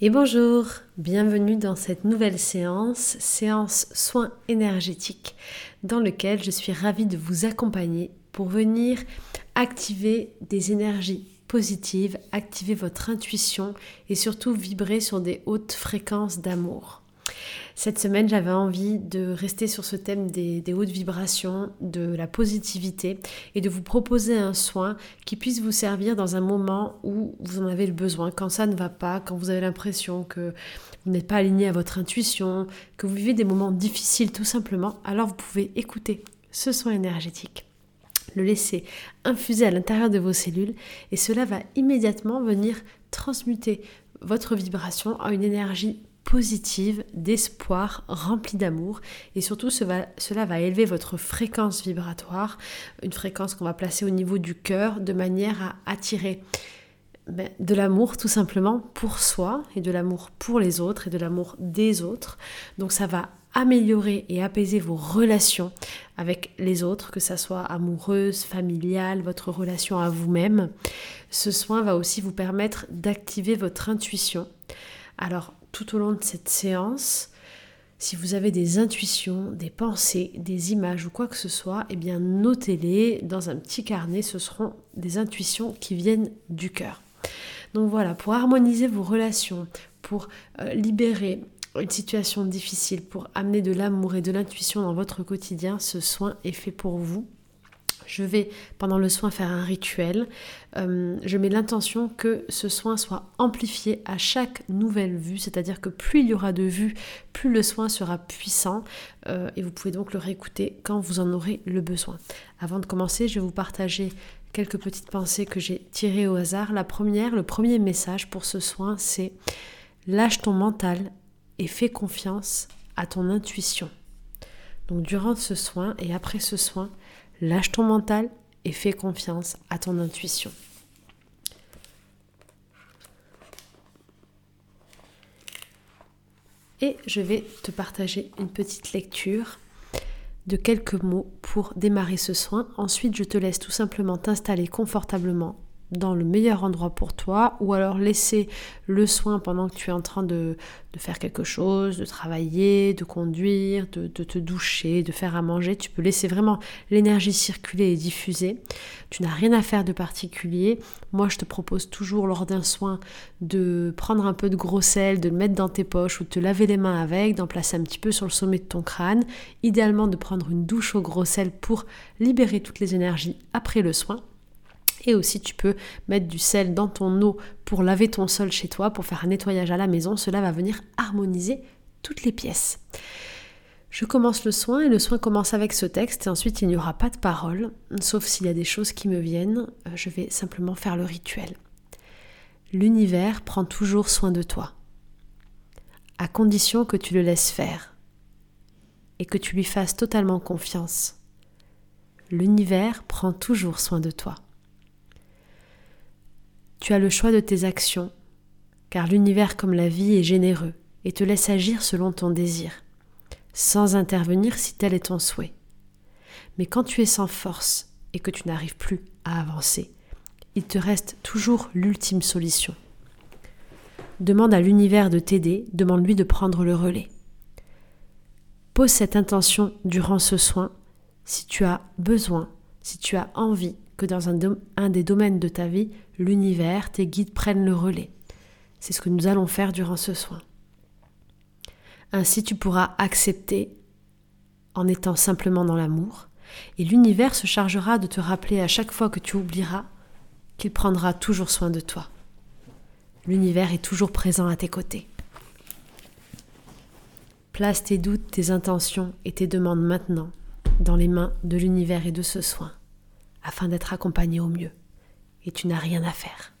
Et bonjour, bienvenue dans cette nouvelle séance, séance soins énergétiques, dans lequel je suis ravie de vous accompagner pour venir activer des énergies positives, activer votre intuition et surtout vibrer sur des hautes fréquences d'amour. Cette semaine, j'avais envie de rester sur ce thème des, hautes vibrations, de la positivité et de vous proposer un soin qui puisse vous servir dans un moment où vous en avez le besoin, quand ça ne va pas, quand vous avez l'impression que vous n'êtes pas aligné à votre intuition, que vous vivez des moments difficiles tout simplement, alors vous pouvez écouter ce soin énergétique. Le laisser infuser à l'intérieur de vos cellules et cela va immédiatement venir transmuter votre vibration en une énergie positive, d'espoir, remplie d'amour. Et surtout, cela va élever votre fréquence vibratoire, une fréquence qu'on va placer au niveau du cœur de manière à attirer ben, de l'amour tout simplement pour soi et de l'amour pour les autres et de l'amour des autres. Donc ça va améliorer et apaiser vos relations avec les autres, que ça soit amoureuse, familiale, votre relation à vous-même. Ce soin va aussi vous permettre d'activer votre intuition. Alors, tout au long de cette séance, si vous avez des intuitions, des pensées, des images ou quoi que ce soit, eh bien notez-les dans un petit carnet. Ce seront des intuitions qui viennent du cœur. Donc voilà, pour harmoniser vos relations, pour euh, libérer une situation difficile, pour amener de l'amour et de l'intuition dans votre quotidien, ce soin est fait pour vous. Je vais pendant le soin faire un rituel. Euh, je mets l'intention que ce soin soit amplifié à chaque nouvelle vue, c'est-à-dire que plus il y aura de vues, plus le soin sera puissant euh, et vous pouvez donc le réécouter quand vous en aurez le besoin. Avant de commencer, je vais vous partager quelques petites pensées que j'ai tirées au hasard. La première, le premier message pour ce soin, c'est lâche ton mental et fais confiance à ton intuition. Donc durant ce soin et après ce soin, Lâche ton mental et fais confiance à ton intuition. Et je vais te partager une petite lecture de quelques mots pour démarrer ce soin. Ensuite, je te laisse tout simplement t'installer confortablement dans le meilleur endroit pour toi ou alors laisser le soin pendant que tu es en train de, faire quelque chose, de travailler, de conduire, de, te doucher, de faire à manger. Tu peux laisser vraiment l'énergie circuler et diffuser. Tu n'as rien à faire de particulier. Moi, je te propose toujours lors d'un soin de prendre un peu de gros sel, de le mettre dans tes poches ou de te laver les mains avec, d'en placer un petit peu sur le sommet de ton crâne. Idéalement, de prendre une douche au gros sel pour libérer toutes les énergies après le soin. Et aussi, tu peux mettre du sel dans ton eau pour laver ton sol chez toi, pour faire un nettoyage à la maison. Cela va venir harmoniser toutes les pièces. Je commence le soin et le soin commence avec ce texte et ensuite il n'y aura pas de parole, sauf s'il y a des choses qui me viennent, euh, je vais simplement faire le rituel. L'univers prend toujours soin de toi, à condition que tu le laisses faire et que tu lui fasses totalement confiance. L'univers prend toujours soin de toi. Tu as le choix de tes actions, car l'univers comme la vie est généreux et te laisse agir selon ton désir, sans intervenir si tel est ton souhait. Mais quand tu es sans force et que tu n'arrives plus à avancer, il te reste toujours l'ultime solution. Demande à l'univers de t'aider, demande-lui de prendre le relais. Pose cette intention durant ce soin si tu as besoin, si tu as envie que dans un, des domaines de ta vie, l'univers, tes guides prennent le relais. C'est ce que nous allons faire durant ce soin. Ainsi tu pourras accepter en étant simplement dans l'amour, et l'univers se chargera de te rappeler à chaque fois que tu oublieras qu'il prendra toujours soin de toi. L'univers est toujours présent à tes côtés. Place tes doutes, tes intentions et tes demandes maintenant dans les mains de l'univers et de ce soin afin d'être accompagné au mieux. Et tu n'as rien à faire.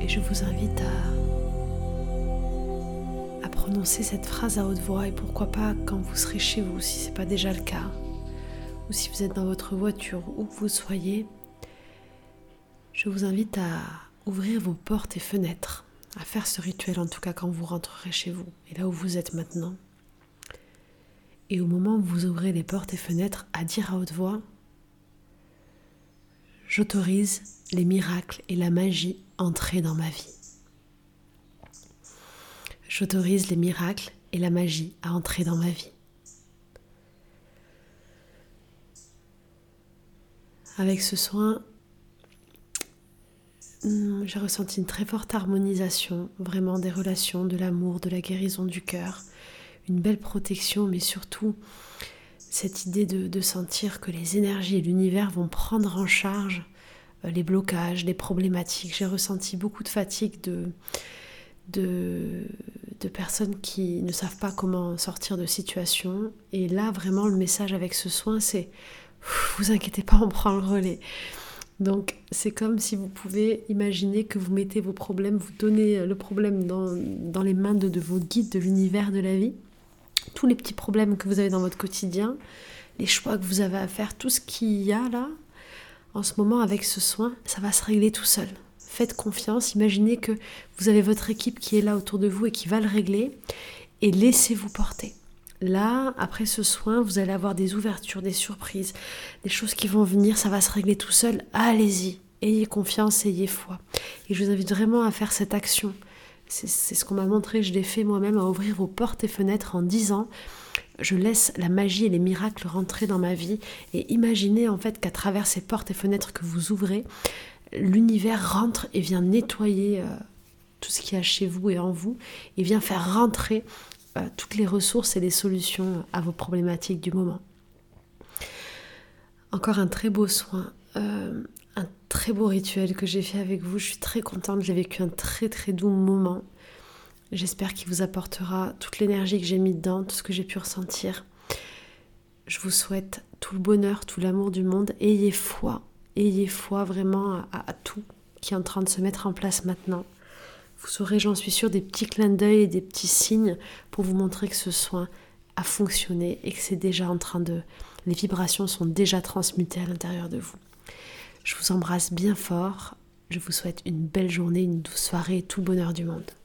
Et je vous invite à, à prononcer cette phrase à haute voix et pourquoi pas quand vous serez chez vous si ce n'est pas déjà le cas ou si vous êtes dans votre voiture où que vous soyez, je vous invite à ouvrir vos portes et fenêtres, à faire ce rituel en tout cas quand vous rentrerez chez vous et là où vous êtes maintenant. Et au moment où vous ouvrez les portes et fenêtres, à dire à haute voix J'autorise les miracles et la magie entrer dans ma vie. J'autorise les miracles et la magie à entrer dans ma vie. Avec ce soin, hmm, j'ai ressenti une très forte harmonisation, vraiment des relations, de l'amour, de la guérison du cœur, une belle protection, mais surtout cette idée de, sentir que les énergies et l'univers vont prendre en charge les blocages, les problématiques. J'ai ressenti beaucoup de fatigue de, de, personnes qui ne savent pas comment sortir de situations. Et là, vraiment, le message avec ce soin, c'est vous inquiétez pas, on prend le relais. Donc c'est comme si vous pouvez imaginer que vous mettez vos problèmes, vous donnez le problème dans, dans les mains de vos guides de l'univers de la vie. Tous les petits problèmes que vous avez dans votre quotidien, les choix que vous avez à faire, tout ce qu'il y a là, en ce moment avec ce soin, ça va se régler tout seul. Faites confiance, imaginez que vous avez votre équipe qui est là autour de vous et qui va le régler et laissez-vous porter. Là, après ce soin, vous allez avoir des ouvertures, des surprises, des choses qui vont venir, ça va se régler tout seul. Allez-y, ayez confiance, ayez foi. Et je vous invite vraiment à faire cette action. C'est ce qu'on m'a montré, je l'ai fait moi-même, à ouvrir vos portes et fenêtres en disant je laisse la magie et les miracles rentrer dans ma vie et imaginez en fait qu'à travers ces portes et fenêtres que vous ouvrez, l'univers rentre et vient nettoyer euh, tout ce qu'il y a chez vous et en vous et vient faire rentrer euh, toutes les ressources et les solutions à vos problématiques du moment. Encore un très beau soin, euh, un très beau rituel que j'ai fait avec vous. Je suis très contente, j'ai vécu un très très doux moment. J'espère qu'il vous apportera toute l'énergie que j'ai mis dedans, tout ce que j'ai pu ressentir. Je vous souhaite tout le bonheur, tout l'amour du monde. Ayez foi, ayez foi vraiment à tout qui est en train de se mettre en place maintenant. Vous aurez, j'en suis sûre, des petits clins d'œil et des petits signes pour vous montrer que ce soin a fonctionné et que c'est déjà en train de... Les vibrations sont déjà transmutées à l'intérieur de vous. Je vous embrasse bien fort. Je vous souhaite une belle journée, une douce soirée tout bonheur du monde.